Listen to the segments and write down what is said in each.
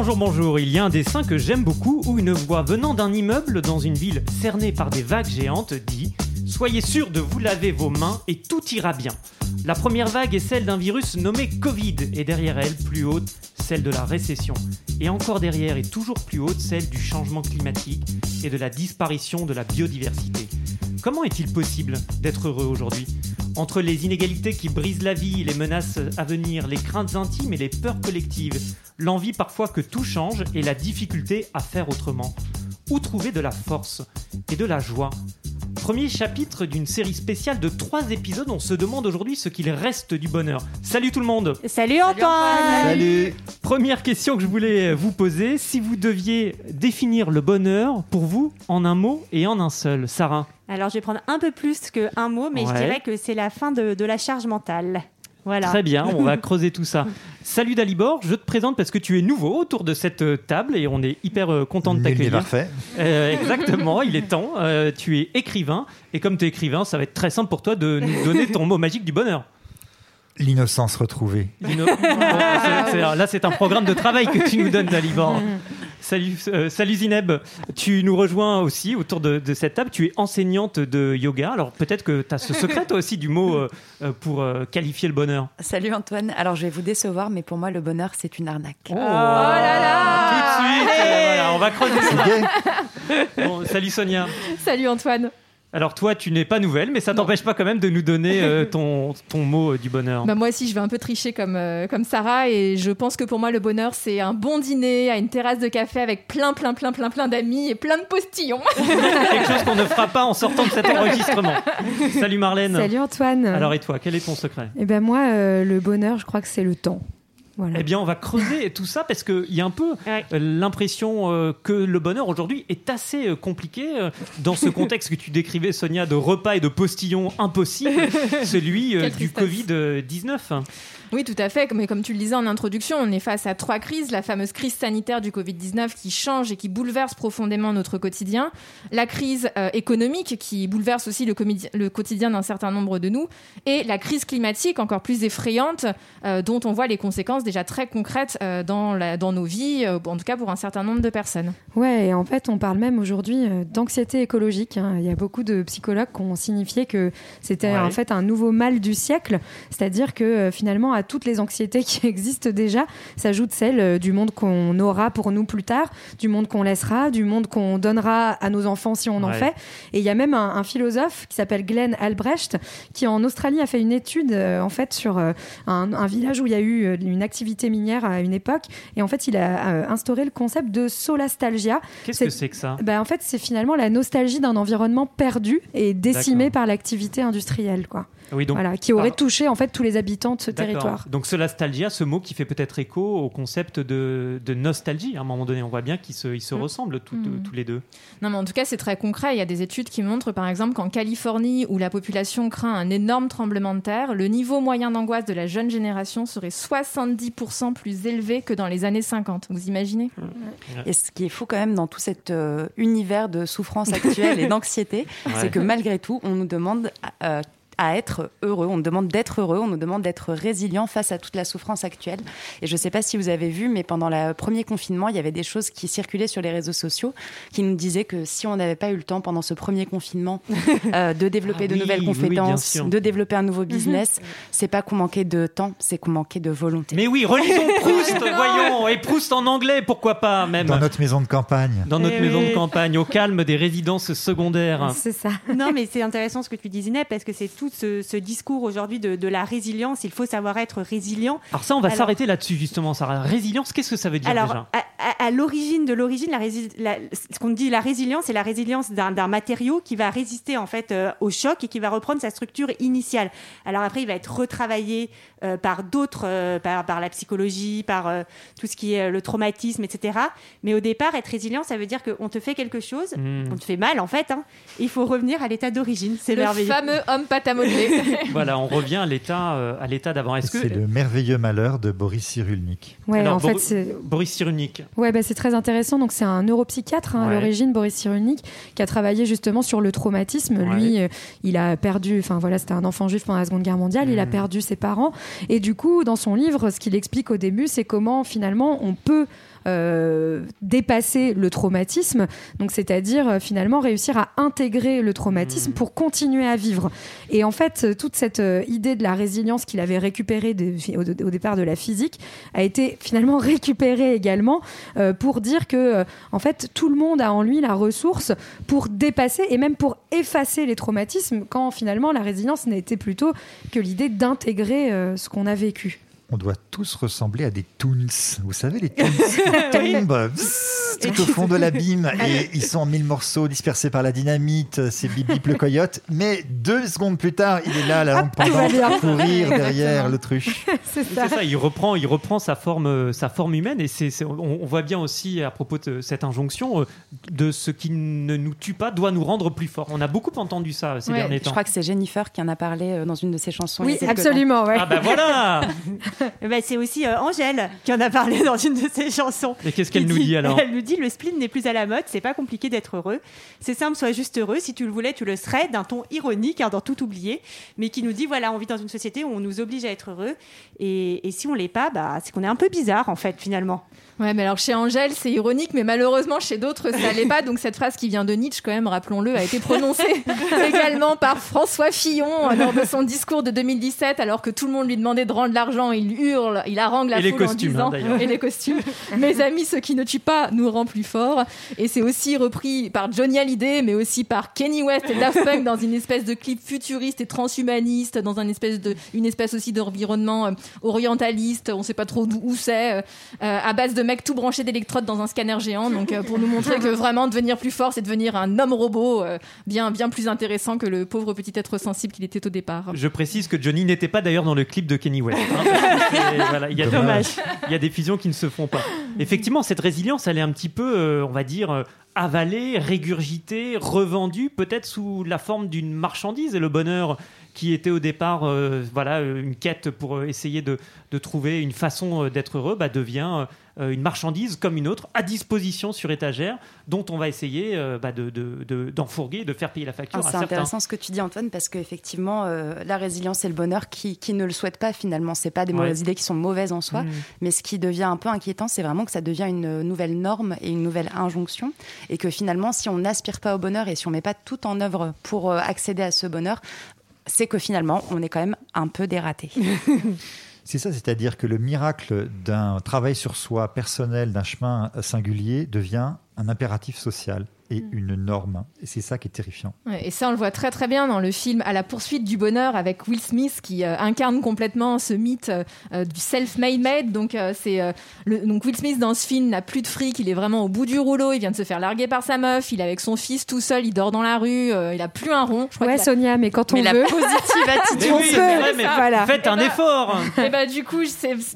Bonjour, bonjour. Il y a un dessin que j'aime beaucoup où une voix venant d'un immeuble dans une ville cernée par des vagues géantes dit Soyez sûr de vous laver vos mains et tout ira bien. La première vague est celle d'un virus nommé Covid et derrière elle, plus haute, celle de la récession. Et encore derrière et toujours plus haute, celle du changement climatique et de la disparition de la biodiversité. Comment est-il possible d'être heureux aujourd'hui? Entre les inégalités qui brisent la vie, les menaces à venir, les craintes intimes et les peurs collectives, l'envie parfois que tout change et la difficulté à faire autrement. Où trouver de la force et de la joie? Premier chapitre d'une série spéciale de trois épisodes, on se demande aujourd'hui ce qu'il reste du bonheur. Salut tout le monde. Salut Antoine. Salut. Première question que je voulais vous poser, si vous deviez définir le bonheur pour vous en un mot et en un seul, Sarah? Alors je vais prendre un peu plus qu'un mot, mais je dirais que c'est la fin de, de la charge mentale. Voilà. Très bien, on va creuser tout ça. Salut Dalibor, je te présente parce que tu es nouveau autour de cette euh, table et on est hyper euh, content de t'accueillir. parfait. Euh, exactement, il est temps. Euh, tu es écrivain et comme tu es écrivain, ça va être très simple pour toi de nous donner ton mot magique du bonheur. L'innocence retrouvée. Là, c'est un programme de travail que tu nous donnes, Dalibor. Salut, euh, salut Zineb, tu nous rejoins aussi autour de, de cette table. Tu es enseignante de yoga. Alors peut-être que tu as ce secret toi aussi du mot euh, euh, pour euh, qualifier le bonheur. Salut Antoine. Alors je vais vous décevoir, mais pour moi le bonheur c'est une arnaque. Oh, là là Tout de suite, voilà, on va creuser ça. Bon, salut Sonia. Salut Antoine. Alors toi, tu n'es pas nouvelle, mais ça t'empêche pas quand même de nous donner euh, ton, ton mot euh, du bonheur. Bah moi aussi, je vais un peu tricher comme, euh, comme Sarah et je pense que pour moi, le bonheur, c'est un bon dîner à une terrasse de café avec plein, plein, plein, plein, plein d'amis et plein de postillons. Quelque chose qu'on ne fera pas en sortant de cet enregistrement. Salut Marlène. Salut Antoine. Alors et toi, quel est ton secret? Eh ben moi, euh, le bonheur, je crois que c'est le temps. Voilà. Eh bien, on va creuser tout ça parce qu'il y a un peu Ouais. euh, l'impression euh, que le bonheur aujourd'hui est assez euh, compliqué dans ce contexte que tu décrivais, Sonia, de repas et de postillons impossibles, celui du tristesse. Covid-19. Oui, tout à fait. Mais comme tu le disais en introduction, on est face à trois crises. La fameuse crise sanitaire du Covid-19 qui change et qui bouleverse profondément notre quotidien. La crise euh, économique qui bouleverse aussi le, quotidien d'un certain nombre de nous. Et la crise climatique encore plus effrayante euh, dont on voit les conséquences déjà très concrètes euh, dans, la- dans nos vies, euh, en tout cas pour un certain nombre de personnes. Ouais, et en fait, on parle même aujourd'hui d'anxiété écologique. hein. Il y a beaucoup de psychologues qui ont signifié que c'était Ouais. en fait un nouveau mal du siècle, c'est-à-dire que finalement, à toutes les anxiétés qui existent déjà, s'ajoute celle euh, du monde qu'on aura pour nous plus tard, du monde qu'on laissera, du monde qu'on donnera à nos enfants si on en fait. Et il y a même un, un philosophe qui s'appelle Glenn Albrecht qui en Australie a fait une étude euh, en fait sur euh, un, un village où il y a eu une activité minière à une époque et en fait il a euh, instauré le concept de solastalgia. Qu'est-ce C'est- que c'est que ça? Ben, en fait c'est finalement la nostalgie d'un environnement perdu et décimé par l'activité industrielle quoi. Oui, donc voilà, qui aurait par- touché en fait tous les habitants de ce territoire. Donc ce nostalgia, ce mot qui fait peut-être écho au concept de, de nostalgie. À un moment donné, on voit bien qu'ils se, ils se Mm. ressemblent tout- Mm. tous les deux. Non, mais en tout cas, c'est très concret. Il y a des études qui montrent, par exemple, qu'en Californie, où la population craint un énorme tremblement de terre, le niveau moyen d'angoisse de la jeune génération serait 70% plus élevé que dans les années 50. Vous imaginez? Et ce qui est fou quand même dans tout cet euh, univers de souffrance actuelle et d'anxiété, Ouais. c'est que malgré tout, on nous demande euh, à être heureux, on nous demande d'être heureux, on nous demande d'être résilient face à toute la souffrance actuelle. Et je ne sais pas si vous avez vu, mais pendant le premier confinement, il y avait des choses qui circulaient sur les réseaux sociaux qui nous disaient que si on n'avait pas eu le temps pendant ce premier confinement euh, de développer Ah de oui, nouvelles oui, compétences, de développer un nouveau business, c'est pas qu'on manquait de temps, c'est qu'on manquait de volonté. Mais oui, relisons Proust, voyons, et Proust en anglais, pourquoi pas même Dans notre maison de campagne. Dans notre Eh maison oui. de campagne, au calme des résidences secondaires. C'est ça. Non, mais c'est intéressant ce que tu dis, Zineb, parce que c'est tout tout ce, ce discours aujourd'hui de, de la résilience. Il faut savoir être résilient. Alors ça, on va s'arrêter là-dessus justement, Sarah. Résilience, qu'est-ce que ça veut dire Alors, déjà à, à- à l'origine de l'origine, la, rési- la- ce qu'on dit la résilience, c'est la résilience d'un d'un matériau qui va résister en fait euh, au choc et qui va reprendre sa structure initiale. Alors après, il va être retravaillé euh, par d'autres, euh, par, par la psychologie, par euh, tout ce qui est euh, le traumatisme, etc. Mais au départ, être résilient, ça veut dire qu'on te fait quelque chose, Hmm. on te fait mal en fait. hein, il faut revenir à l'état d'origine. C'est Le merveilleux. fameux homme pâte à modeler. Voilà, on revient à l'état euh, à l'état d'avant. Est-ce que C'est le merveilleux malheur de Boris Cyrulnik. Ouais, Alors, en fait, c'est Boris Cyrulnik Ouais, bah, c'est très intéressant. Donc, c'est un neuropsychiatre hein, Ouais. à l'origine, Boris Cyrulnik, qui a travaillé justement sur le traumatisme. Ouais. Lui, euh, il a perdu, enfin voilà, c'était un enfant juif pendant la Seconde Guerre mondiale. Il a Mhm. perdu ses parents. Et du coup, dans son livre, ce qu'il explique au début, c'est comment finalement on peut euh, dépasser le traumatisme, donc c'est-à-dire euh, finalement réussir à intégrer le traumatisme Mhm. pour continuer à vivre. Et en fait, euh, toute cette euh, idée de la résilience qu'il avait récupérée de- au, au départ de la physique a été finalement récupérée également pour dire que en fait tout le monde a en lui la ressource pour dépasser et même pour effacer les traumatismes quand finalement la résilience n'était plutôt que l'idée d'intégrer ce qu'on a vécu. On doit tous ressembler à des toons. Vous savez, les toons qui tombent bzzz, tout au fond de l'abîme et ils sont en mille morceaux dispersés par la dynamite. C'est Bip Bip le coyote. Mais deux secondes plus tard, il est là, la langue pendante, bien. à courir derrière l'autruche. C'est C'est ça, il reprend, il reprend sa forme, sa forme humaine et c'est, on, on voit bien aussi à propos de cette injonction euh, de ce qui ne nous tue pas doit nous rendre plus forts. On a beaucoup entendu ça ces Ouais, derniers Je temps. crois que c'est Jennifer qui en a parlé euh, dans une de ses chansons. Oui, absolument. Ouais. Ah bah voilà ben, c'est aussi euh, Angèle qui en a parlé dans une de ses chansons. Et qu'est-ce qu'elle nous dit alors? Elle nous dit le spleen n'est plus à la mode, c'est pas compliqué d'être heureux. C'est simple, sois juste heureux. Si tu le voulais, tu le serais, d'un ton ironique, hein, dans tout oublier, mais qui nous dit voilà, on vit dans une société où on nous oblige à être heureux, et, et si on l'est pas, bah, c'est qu'on est un peu bizarre en fait finalement. Ouais, mais alors chez Angèle, c'est ironique, mais malheureusement chez d'autres, ça l'est pas. Donc cette phrase qui vient de Nietzsche, quand même, rappelons-le, a été prononcée également par François Fillon lors de son discours de 2017, alors que tout le monde lui demandait de rendre l'argent. Il hurle, il harangue la Et les foule costumes, en disant hein, d'ailleurs. et les costumes. Mes amis, ce qui ne tue pas nous rend plus forts. Et c'est aussi repris par Johnny Hallyday, mais aussi par Kenny West et Daft Punk dans une espèce de clip futuriste et transhumaniste, dans un espèce de, une espèce aussi d'environnement euh, orientaliste. On sait pas trop d'où où c'est, euh, euh, à base de mecs tout branchés d'électrodes dans un scanner géant. Donc euh, pour nous montrer que vraiment devenir plus fort, c'est devenir un homme robot euh, bien bien plus intéressant que le pauvre petit être sensible qu'il était au départ. Je précise que Johnny n'était pas d'ailleurs dans le clip de Kenny West. hein, voilà, il, y a Dommage. il y a des fusions qui ne se font pas. Effectivement, cette résilience, elle est un petit peu, euh, on va dire, euh, avalée, régurgitée, revendue, peut-être sous la forme d'une marchandise. Et le bonheur qui était au départ euh, voilà, une quête pour essayer de, de trouver une façon d'être heureux, bah, devient une marchandise comme une autre, à disposition sur étagère, dont on va essayer euh, bah, de, de- de- d'enfourguer, de faire payer la facture Ah, à c'est intéressant ce que tu dis Antoine parce qu'effectivement euh, la résilience et le bonheur qui, qui ne le souhaitent pas finalement c'est pas des Ouais. mauvaises idées qui sont mauvaises en soi Mmh. mais ce qui devient un peu inquiétant c'est vraiment que ça devient une nouvelle norme et une nouvelle injonction et que finalement si on n'aspire pas au bonheur et si on met pas tout en œuvre pour euh, accéder à ce bonheur c'est que finalement on est quand même un peu dératé C'est ça, c'est-à-dire que le miracle d'un travail sur soi personnel, d'un chemin singulier, devient un impératif social et une norme. Et c'est ça qui est terrifiant. Ouais, et ça, on le voit très très bien dans le film À la poursuite du bonheur avec Will Smith qui euh, incarne complètement ce mythe euh, euh, du self-made man. Donc, euh, c'est euh, donc Will Smith dans ce film n'a plus de fric, il est vraiment au bout du rouleau, il vient de se faire larguer par sa meuf, il est avec son fils tout seul, il dort dans la rue, euh, il a plus un rond. Je crois Ouais, a- Sonia, mais quand on mais la positive Mais attitude oui, vrai, mais Voilà. faites un Eh ben, effort Et bah du coup,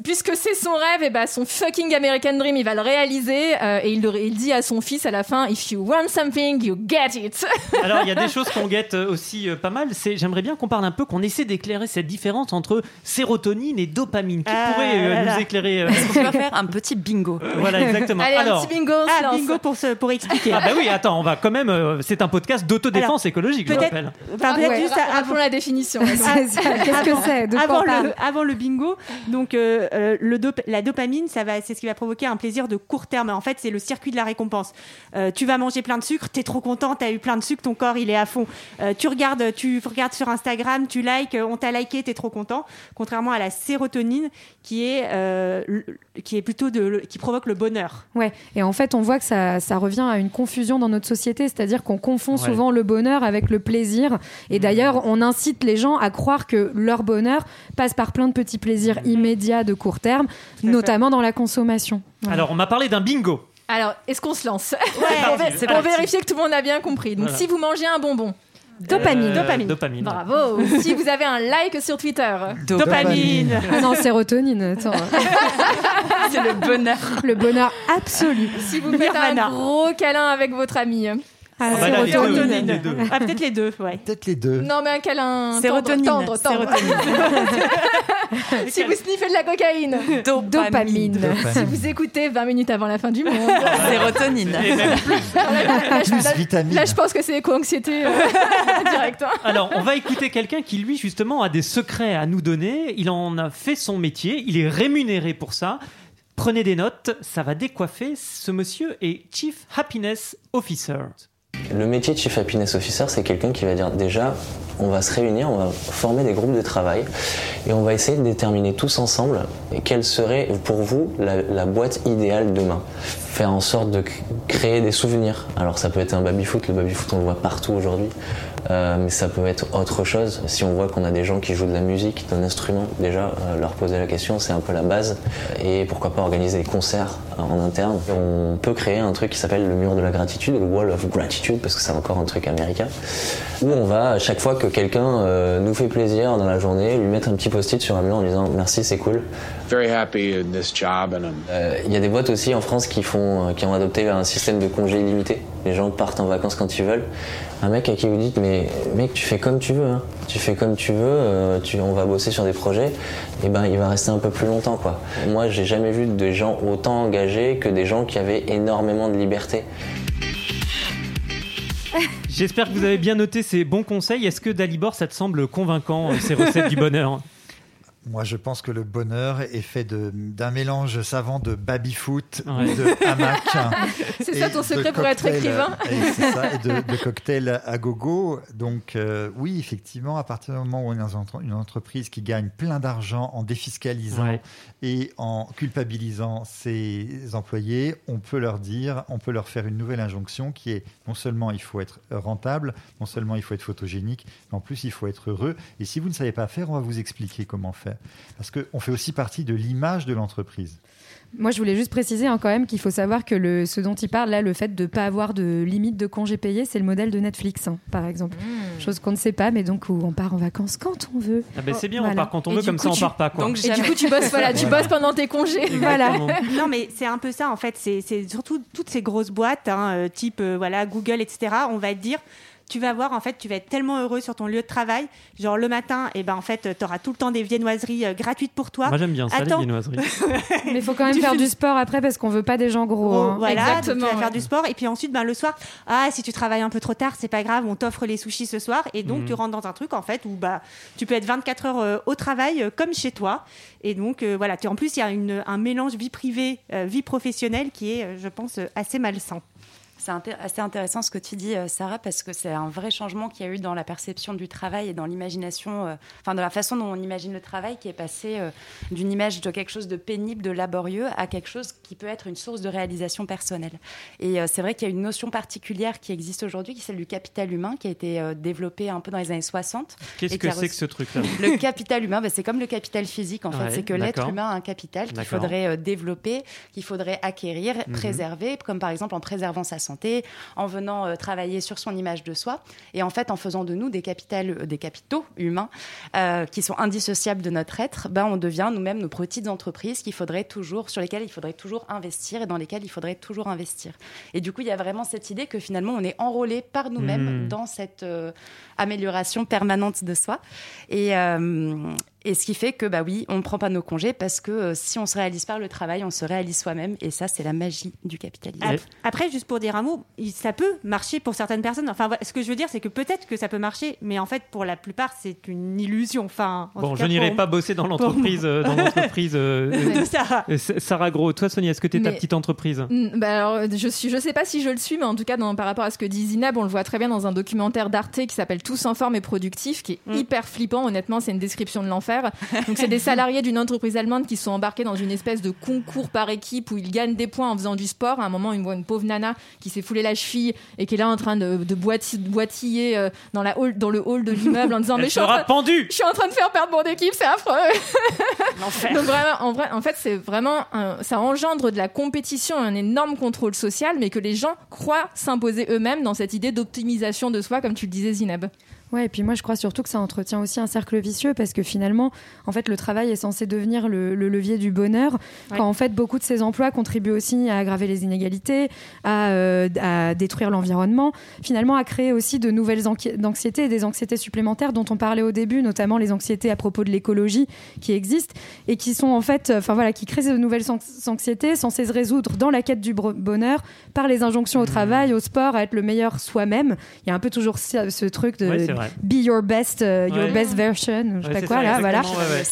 puisque c'est son rêve, et bah son fucking American Dream, il va le réaliser euh, et il, le- il dit à son fils à la fin, If you want something, you get it. Alors, il y a des choses qu'on guette euh, aussi euh, pas mal. C'est, j'aimerais bien qu'on parle un peu, qu'on essaie d'éclairer cette différence entre sérotonine et dopamine. Qui Ah pourrait euh, nous éclairer euh, on va faire un petit bingo Voilà, exactement. Allez, Alors, un petit bingo. on se Ah, lance. bingo pour, expliquer. ah bah oui, attends, on va quand même. euh, c'est un podcast d'autodéfense écologique, je peut-être- rappelle. Enfin, Ah peut-être ouais, juste ra- avant, rappelons la définition. Ça. Qu'est-ce que c'est De quoi avant on parle le, avant le bingo, donc euh, euh, le dop- la dopamine, ça va, c'est ce qui va provoquer un plaisir de court terme. En fait, c'est le circuit de la récompense. Euh, tu vas manger plein plein de sucre, t'es trop content, t'as eu plein de sucre, ton corps il est à fond. Euh, tu regardes, tu regardes sur Instagram, tu likes, on t'a liké, t'es trop content. Contrairement à la sérotonine qui est euh, qui est plutôt de qui provoque le bonheur. Ouais, et en fait, on voit que ça, ça revient à une confusion dans notre société, c'est-à-dire qu'on confond Ouais. souvent le bonheur avec le plaisir. Et d'ailleurs, on incite les gens à croire que leur bonheur passe par plein de petits plaisirs immédiats de court terme, notamment dans la consommation. Alors, on m'a parlé d'un bingo. Alors, est-ce qu'on se lance Ouais, Pour, c'est pour parti. vérifier que tout le monde a bien compris. Donc, Voilà. si vous mangez un bonbon, Dopamine. Euh, Dopamine. Dopamine. bravo. si vous avez un like sur Twitter, dopamine. Ah non, sérotonine, attends. C'est le bonheur. le bonheur absolu. si vous faites Nirvana. un gros câlin avec votre ami. Ah, bah là, les deux, sérotonine. les deux. Ah, peut-être les deux, ouais. Peut-être les deux. Non, mais un câlin Sérotonine. tendre, tendre, tendre. si vous sniffez de la cocaïne, Dopamine. si vous écoutez 20 minutes avant la fin du monde. Sérotonine. Et même plus. là, je, Plus là- vitamine. là, je pense que c'est éco-anxiété euh, direct. hein. Alors, on va écouter quelqu'un qui, lui, justement, a des secrets à nous donner. Il en a fait son métier. Il est rémunéré pour ça. Prenez des notes, ça va décoiffer. Ce monsieur est Chief Happiness Officer. Le métier de Chief Happiness Officer, c'est quelqu'un qui va dire déjà, on va se réunir, on va former des groupes de travail et on va essayer de déterminer tous ensemble quelle serait pour vous la, boîte idéale demain. Faire en sorte de créer des souvenirs. Alors ça peut être un baby-foot, le baby-foot on le voit partout aujourd'hui, Euh, mais ça peut être autre chose. Si on voit qu'on a des gens qui jouent de la musique, d'un instrument, déjà euh, leur poser la question, c'est un peu la base. Et pourquoi pas organiser des concerts euh, en interne. On peut créer un truc qui s'appelle le mur de la gratitude, le wall of gratitude, parce que c'est encore un truc américain, où on va à chaque fois que quelqu'un nous fait plaisir dans la journée, lui mettre un petit post-it sur un mur en disant merci, c'est cool. very happy in this job and I'm Il y a des boîtes aussi en France qui font, qui ont adopté un système de congé illimité. Les gens partent en vacances quand ils veulent. Un mec à qui vous dites mais mec tu fais comme tu veux, hein. tu fais comme tu veux, euh, on va bosser sur des projets, et ben il va rester un peu plus longtemps quoi. Moi j'ai jamais vu des gens autant engagés que des gens qui avaient énormément de liberté. J'espère que vous avez bien noté ces bons conseils. Est-ce que Dalibor, ça te semble convaincant, euh, ces recettes du bonheur? Moi, je pense que le bonheur est fait d'un mélange savant de baby-foot, Ouais. de hamac. C'est ça ton secret pour être écrivain et c'est ça, et de, de cocktails à gogo. Donc, euh, oui, effectivement, à partir du moment où on est dans une- une entreprise qui gagne plein d'argent en défiscalisant Ouais. et en culpabilisant ses employés, on peut leur dire, on peut leur faire une nouvelle injonction qui est non seulement il faut être rentable, non seulement il faut être photogénique, mais en plus il faut être heureux. Et si vous ne savez pas faire, on va vous expliquer comment faire. Parce qu'on fait aussi partie de l'image de l'entreprise. Moi, je voulais juste préciser hein, quand même qu'il faut savoir que le, ce dont il parle là, le fait de ne pas avoir de limite de congés payés, c'est le modèle de Netflix, hein, par exemple. Chose qu'on ne sait pas, mais donc où on part en vacances quand on veut. ah ben, C'est bien, on part quand on Et veut, comme coup, ça on tu- part pas. Quoi. Donc Et du coup, tu bosses, voilà, tu bosses pendant tes congés. Voilà. Non, mais c'est un peu ça en fait. C'est surtout toutes ces grosses boîtes, hein, euh, type euh, voilà Google, etc. On va te dire. Tu vas voir, en fait, tu vas être tellement heureux sur ton lieu de travail. Genre, le matin, et ben, en fait, tu auras tout le temps des viennoiseries euh, gratuites pour toi. Moi j'aime bien ça, Attends. les viennoiseries. Mais il faut quand même Tu faire fumes- du sport après parce qu'on veut pas des gens gros. Oh, hein. voilà, donc tu vas ouais. faire du sport. Et puis ensuite, ben, le soir, ah, si tu travailles un peu trop tard, c'est pas grave, on t'offre les sushis ce soir. Et donc, Mhm. tu rentres dans un truc, en fait, où bah, tu peux être 24 heures euh, au travail, euh, comme chez toi. Et donc, euh, voilà, tu, en plus, il y a une- un mélange vie privée, euh, vie professionnelle qui est, euh, je pense, euh, assez malsain. C'est assez intéressant ce que tu dis, euh, Sarah, parce que c'est un vrai changement qu'il y a eu dans la perception du travail et dans l'imagination, euh, enfin, dans la façon dont on imagine le travail, qui est passé euh, d'une image de quelque chose de pénible, de laborieux, à quelque chose qui peut être une source de réalisation personnelle. Et euh, c'est vrai qu'il y a une notion particulière qui existe aujourd'hui, qui est celle du capital humain, qui a été développée un peu dans les années 60. Qu'est-ce que c'est que ce truc-là? Le capital humain, bah, c'est comme le capital physique, en fait. C'est que l'être humain a un capital qu'il faudrait développer, qu'il faudrait acquérir, Mhm. préserver, comme par exemple en préservant sa santé, en venant euh, travailler sur son image de soi, et en fait en faisant de nous des, capitales, euh, des capitaux humains euh, qui sont indissociables de notre être, ben, on devient nous-mêmes nos petites entreprises qu'il faudrait toujours, sur lesquelles il faudrait toujours investir et dans lesquelles il faudrait toujours investir. Et du coup, il y a vraiment cette idée que finalement, on est enrôlé par nous-mêmes Mhm. dans cette euh, amélioration permanente de soi. Et, Et ce qui fait que, bah oui, on ne prend pas nos congés parce que euh, si on se réalise par le travail, on se réalise soi-même. Et ça, c'est la magie du capitalisme. Ap- Après, juste pour dire un mot, ça peut marcher pour certaines personnes. Enfin, ce que je veux dire, c'est que peut-être que ça peut marcher, mais en fait, pour la plupart, c'est une illusion. Enfin, en Bon, je n'irai pas bosser dans l'entreprise. euh, dans l'entreprise euh, de Sarah. euh, Sarah Gros, toi Sonia, est-ce que tu es ta petite entreprise? Bah alors, je suis, je sais pas si je le suis, mais en tout cas, dans, par rapport à ce que dit Zineb, on le voit très bien dans un documentaire d'Arte qui s'appelle Tous en forme et productif, qui est Mm. hyper flippant. Honnêtement, c'est une description de l'enfer. Donc, c'est des salariés d'une entreprise allemande qui sont embarqués dans une espèce de concours par équipe où ils gagnent des points en faisant du sport. À un moment, ils voient une pauvre nana qui s'est foulée la cheville et qui est là en train de, de boiti- boitiller euh, dans, la hall, dans le hall de l'immeuble en disant mais je suis, en train, pendue je suis en train de faire perdre mon équipe, c'est affreux. Donc vraiment, en vrai, en fait, c'est vraiment, un- ça engendre de la compétition, un énorme contrôle social, mais que les gens croient s'imposer eux-mêmes dans cette idée d'optimisation de soi, comme tu le disais, Zineb. Ouais, et puis moi je crois surtout que ça entretient aussi un cercle vicieux parce que finalement, en fait, le travail est censé devenir le, le levier du bonheur. Ouais. Quand en fait, beaucoup de ces emplois contribuent aussi à aggraver les inégalités, à, euh, à détruire l'environnement, finalement à créer aussi de nouvelles anxi- anxiétés et des anxiétés supplémentaires dont on parlait au début, notamment les anxiétés à propos de l'écologie qui existent et qui sont en fait, enfin voilà, qui créent de nouvelles anx- anxiétés censées se résoudre dans la quête du bonheur par les injonctions au travail, au sport, à être le meilleur soi-même. Il y a un peu toujours ce, ce truc de Ouais. Be your best, euh, your Ouais. best version, je sais pas quoi ça, là, voilà.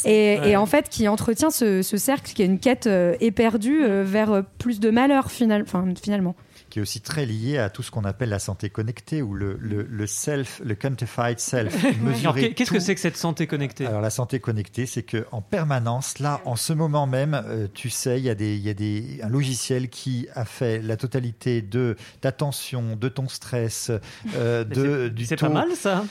Et, Ouais. et en fait, qui entretient ce, ce cercle qui est une quête euh, éperdue euh, vers euh, plus de malheur final, finalement. Qui est aussi très lié à tout ce qu'on appelle la santé connectée ou le, le, le self, le quantified self. Qu'est-ce que c'est que cette santé connectée Alors la santé connectée, c'est que en permanence, là, en ce moment même, euh, tu sais, il y a des, il y a des, un logiciel qui a fait la totalité de d'attention, de ton stress, euh, de c'est- du C'est pas mal ça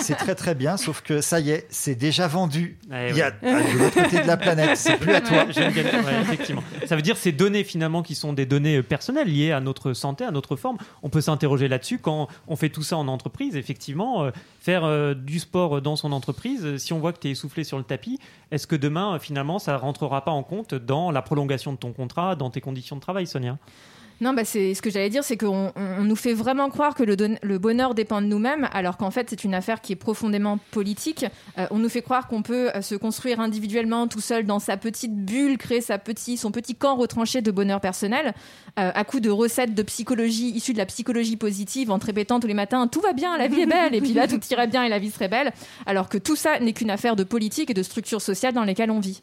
c'est très, très très bien, sauf que ça y est, c'est déjà vendu. Ouais, Il y a ouais. euh, de l'autre côté de la planète, c'est plus à toi. Ouais, effectivement. Ça veut dire ces données finalement qui sont des données euh, personnelles liées à notre santé, à notre forme. On peut s'interroger là-dessus quand on fait tout ça en entreprise. Effectivement, euh, faire euh, du sport dans son entreprise, euh, si on voit que tu es essoufflé sur le tapis, est-ce que demain finalement ça rentrera pas en compte dans la prolongation de ton contrat, dans tes conditions de travail, Sonia? Non, bah c'est ce que j'allais dire, c'est qu'on on- nous fait vraiment croire que le, don- le bonheur dépend de nous-mêmes, alors qu'en fait c'est une affaire qui est profondément politique. Euh, on nous fait croire qu'on peut euh, se construire individuellement, tout seul, dans sa petite bulle, créer sa petit, son petit camp retranché de bonheur personnel, euh, à coup de recettes de psychologie issues de la psychologie positive, en te répétant tous les matins tout va bien, la vie est belle, et puis là tout irait bien et la vie serait belle, alors que tout ça n'est qu'une affaire de politique et de structures sociales dans lesquelles on vit.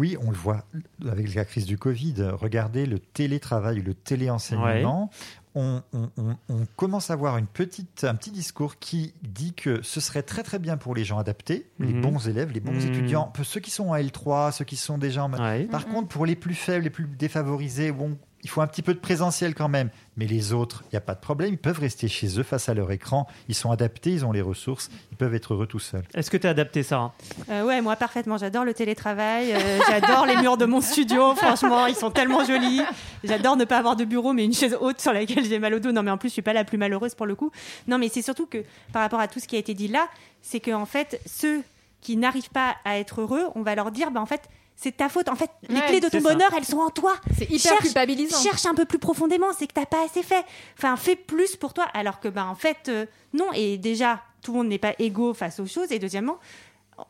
Oui, on le voit avec la crise du Covid. Regardez le télétravail, le téléenseignement. On, on- on- on commence à avoir une petite, un petit discours qui dit que ce serait très très bien pour les gens adaptés, les Mhm. bons élèves, les bons Mhm. étudiants, ceux qui sont en L3, ceux qui sont déjà en... Ouais. Par contre, pour les plus faibles, les plus défavorisés, bon, il faut un petit peu de présentiel quand même. Mais les autres, il n'y a pas de problème, ils peuvent rester chez eux face à leur écran. Ils sont adaptés, ils ont les ressources, ils peuvent être heureux tout seuls. Est-ce que tu es adapté, Sarah? Euh, ouais, moi parfaitement. J'adore le télétravail. euh, j'adore les murs de mon studio. Franchement, ils sont tellement jolis. J'adore ne pas avoir de bureau, mais une chaise haute sur laquelle j'ai mal au dos. Non, mais en plus, je suis pas la plus malheureuse pour le coup. Non, mais c'est surtout que par rapport à tout ce qui a été dit là, c'est que en fait, ceux qui n'arrivent pas à être heureux, on va leur dire, bah en fait. C'est ta faute. En fait, les Ouais, clés de ton ça. bonheur, elles sont en toi. C'est hyper Cherche- culpabilisant. Cherche un peu plus profondément, c'est que t'as pas assez fait. Enfin, fais plus pour toi. Alors que, ben, en fait, euh, non. Et déjà, tout le monde n'est pas égaux face aux choses. Et deuxièmement,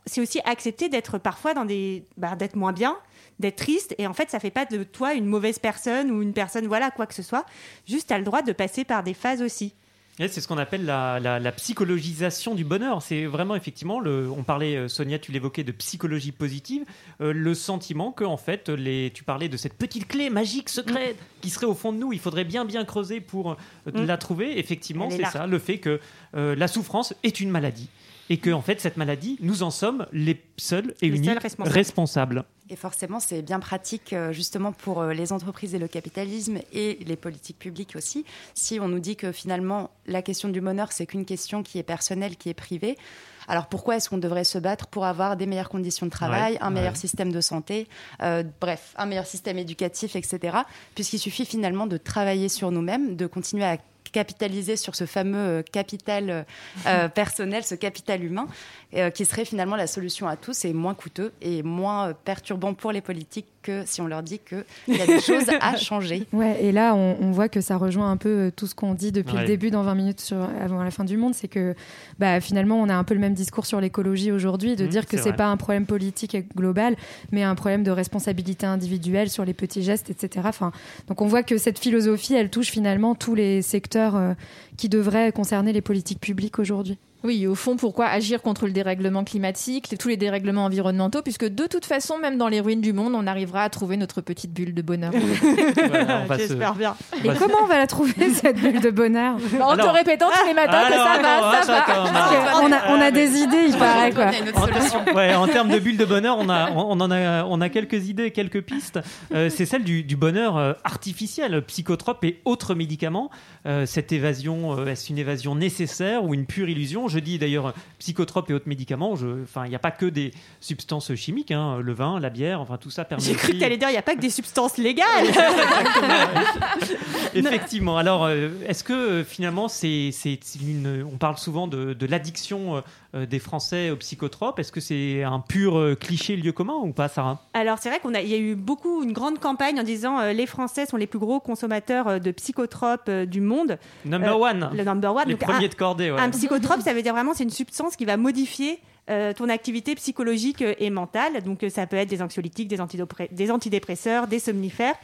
c'est aussi accepter d'être parfois dans des, bah, d'être moins bien, d'être triste. Et en fait, ça fait pas de toi une mauvaise personne ou une personne, voilà, quoi que ce soit. Juste, t'as le droit de passer par des phases aussi. C'est ce qu'on appelle la, la- la psychologisation du bonheur. C'est vraiment effectivement, le, on parlait, euh, Sonia, tu l'évoquais, de psychologie positive, euh, le sentiment que en fait, les, tu parlais de cette petite clé magique, secrète, qui serait au fond de nous. Il faudrait bien bien creuser pour euh, Mm. la trouver. Effectivement, c'est ça, le fait que euh, la souffrance est une maladie. Et que en fait, cette maladie, nous en sommes les seuls et Les uniques seuls responsables. responsables. Et forcément, c'est bien pratique euh, justement pour euh, les entreprises et le capitalisme et les politiques publiques aussi. Si on nous dit que finalement, la question du bonheur, c'est qu'une question qui est personnelle, qui est privée, alors pourquoi est-ce qu'on devrait se battre pour avoir des meilleures conditions de travail, Ouais, un meilleur ouais. système de santé, euh, bref, un meilleur système éducatif, etc. Puisqu'il suffit finalement de travailler sur nous-mêmes, de continuer à capitaliser sur ce fameux euh, capital euh, euh, personnel, ce capital humain, qui serait finalement la solution à tous et moins coûteux et moins perturbant pour les politiques que si on leur dit qu'il y a des choses à changer. Ouais, et là, on, on voit que ça rejoint un peu euh, tout ce qu'on dit depuis Ouais. le début dans 20 minutes sur, avant la fin du monde. C'est que bah, finalement, on a un peu le même discours sur l'écologie aujourd'hui, de Mhm, dire que c'est pas un problème politique et global, mais un problème de responsabilité individuelle sur les petits gestes, etc. Enfin, donc on voit que cette philosophie, elle touche finalement tous les secteurs euh, qui devraient concerner les politiques publiques aujourd'hui. Oui, au fond, pourquoi agir contre le dérèglement climatique, les- tous les dérèglements environnementaux, puisque de toute façon, même dans les ruines du monde, on arrivera à trouver notre petite bulle de bonheur. Voilà, on va se- J'espère bien. on Et se- comment on va la trouver, cette bulle de bonheur? En Alors- te répétant tous les matins que ça va, ça va. attends, on a, on a des idées, il paraît, quoi. Ouais, en termes de bulle de bonheur, on a, on, on en a, on a quelques idées, quelques pistes. Euh, c'est celle du, du bonheur euh, artificiel, psychotrope et autres médicaments. Euh, cette évasion, euh, est-ce une évasion nécessaire ou une pure illusion? Je dis d'ailleurs psychotrope et autres médicaments. je- Enfin, il n'y a pas que des substances chimiques, hein, le vin, la bière, enfin tout ça permet. J'ai cru que tu allais dire il n'y a pas que des substances légales. Effectivement. Alors, euh, est-ce que euh, finalement, c'est, c'est une, on parle souvent de, de l'addiction euh, euh, des Français aux psychotropes. Est-ce que c'est un pur euh, cliché lieu commun ou pas, Sarah? Alors c'est vrai qu'on a, il y a eu beaucoup une grande campagne en disant euh, les Français sont les plus gros consommateurs euh, de psychotropes euh, du monde. Number Euh, one. Le number one. Les Donc, premiers un- de cordée. ouais. Un psychotrope, ça veut dire vraiment c'est une substance qui va modifier euh, ton activité psychologique euh, et mentale. Donc euh, ça peut être des anxiolytiques, des, des antidépresseurs, des somnifères.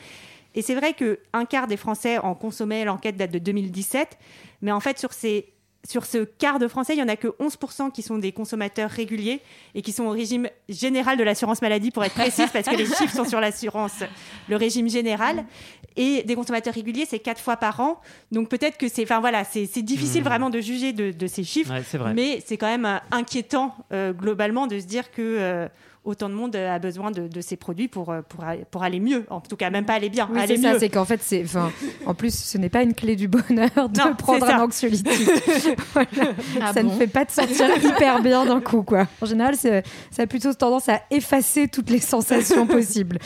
Et c'est vrai que un quart des Français en consommaient. L'enquête date de 2017, mais en fait sur ces sur ce quart de Français, il y en a que 11% qui sont des consommateurs réguliers et qui sont au régime général de l'assurance maladie, pour être précise, parce que les chiffres sont sur l'assurance, le régime général. Et des consommateurs réguliers, c'est quatre fois par an. Donc peut-être que c'est, enfin voilà, c'est difficile Mhm. vraiment de juger de, de ces chiffres. Ouais, c'est vrai. Mais c'est quand même euh, inquiétant euh, globalement de se dire que euh, autant de monde euh, a besoin de, de ces produits pour, euh, pour, pour aller mieux. En tout cas, même pas aller bien, Oui, aller c'est ça, c'est qu'en fait, c'est, enfin, en plus, ce n'est pas une clé du bonheur de Non, prendre un anxiolytique. Voilà. Ah ça bon ne fait pas te sentir hyper bien d'un coup, quoi. En général, c'est- ça a plutôt tendance à effacer toutes les sensations possibles.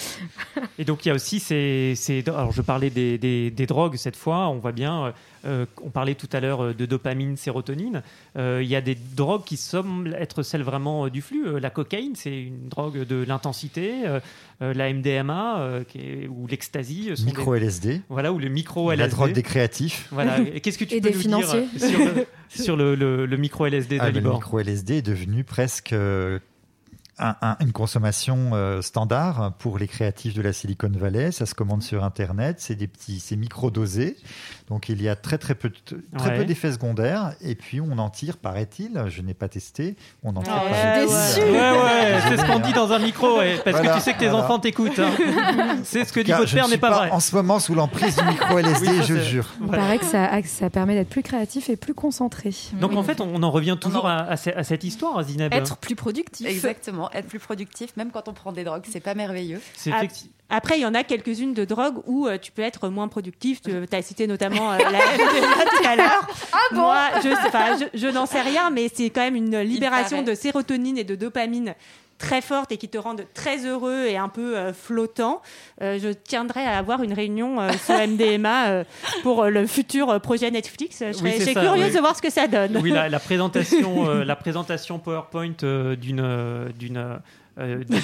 Et donc il y a aussi ces, ces- alors je parlais des, des- des drogues cette fois, on voit bien, euh, on parlait tout à l'heure euh, de dopamine, sérotonine, Euh, il y a des drogues qui semblent être celles vraiment du flux. Euh, la cocaïne, c'est une drogue de l'intensité, euh, euh, la MDMA euh, qui est- ou l'ecstasy, euh, des- Micro LSD, voilà, ou le micro la LSD. drogue des créatifs. Voilà. Et Qu'est-ce que tu Et peux des nous financiers. dire sur le, sur le, le- le micro LSD de Ah, le micro LSD est devenu presque euh, un- un- une consommation euh, standard pour les créatifs de la Silicon Valley. Ça se commande sur Internet. C'est des petits, c'est micro-dosé. Donc il y a très très peu, de- très Ouais. peu d'effets secondaires. Et puis on en tire, paraît-il. Je n'ai pas testé. On en tire. Ouais, paraît-il, ouais. euh, Ouais, ouais, c'est ce qu'on dit dans un micro, ouais, parce Voilà, que tu sais que tes voilà. enfants t'écoutent. hein. c'est ce que dit cas, votre père ne n'est pas vrai. En ce moment, sous l'emprise du micro LSD, Oui, je jure. Il Voilà. paraît que ça, que ça permet d'être plus créatif et plus concentré. Donc Oui. en fait, on en revient toujours à, à ce- à cette histoire, Zineb. Être plus productif. Exactement, être plus productif, même quand on prend des drogues, c'est pas merveilleux. C'est Ah, effecti- Après, il y en a quelques-unes de drogues où euh, tu peux être moins productif. Tu as cité notamment euh, la MDMA tout à l'heure. Ah bon Moi, je, enfin, je, je n'en sais rien, mais c'est quand même une libération de sérotonine et de dopamine très forte et qui te rendent très heureux et un peu euh, flottant. Euh, je tiendrai à avoir une réunion euh, sur MDMA euh, pour euh, le futur euh, projet Netflix. Je serais, c'est je serais curieuse oui. de voir ce que ça donne. Oui, la, la présentation, euh, la présentation PowerPoint euh, d'une euh, d'une euh, euh,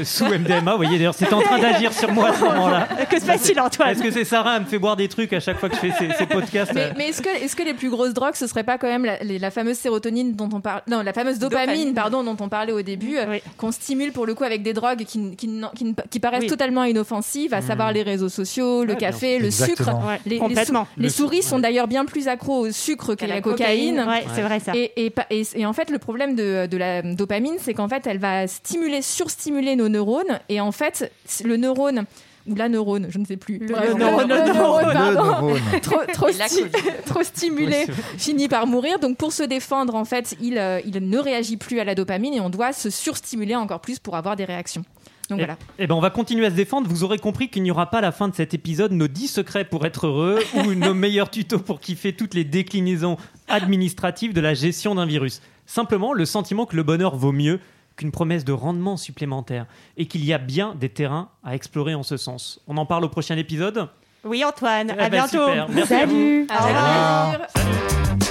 euh, sous MDMA. Vous voyez, d'ailleurs, c'est en train d'agir sur moi à ce moment-là. que se passe-t-il, Antoine Est-ce que c'est Sarah Elle me fait boire des trucs à chaque fois que je fais ces, ces podcasts. Mais, mais est-ce que, les plus grosses drogues, ce serait pas quand même la, les- la fameuse sérotonine dont on parle, non, la fameuse dopamine, Dopamine. pardon, dont on parlait au début, euh, Oui. qu'on stimule pour le coup avec des drogues qui, qui, qui qui paraissent Oui. totalement inoffensives, à savoir les réseaux sociaux, le café, le Exactement. sucre. Ouais, Les, les souris sou- sont d'ailleurs bien plus accros au sucre qu'à la, cocaïne. Ouais, c'est vrai ça. Et, et, pa- et- et en fait, le problème de, de la dopamine, c'est qu'en fait, elle va stimuler, surstimuler nos neurones. Et en fait, le neurone, ou la neurone, je ne sais plus. Le neurone, le neurone, neurone. Le pardon. neurone. trop, trop, Et la sti- Covid. trop stimulé, Oui, finit par mourir. Donc pour se défendre, en fait, il, euh, il ne réagit plus à la dopamine et on doit se surstimuler encore plus pour avoir des réactions. Donc Et, voilà. eh ben, on va continuer à se défendre. Vous aurez compris qu'il n'y aura pas à la fin de cet épisode nos 10 secrets pour être heureux ou nos meilleurs tutos pour kiffer toutes les déclinaisons administratives de la gestion d'un virus. Simplement le sentiment que le bonheur vaut mieux qu'une promesse de rendement supplémentaire et qu'il y a bien des terrains à explorer en ce sens. On en parle au prochain épisode. Oui, Antoine, Eh à ben, bientôt. super. Merci à vous. Salut revoir.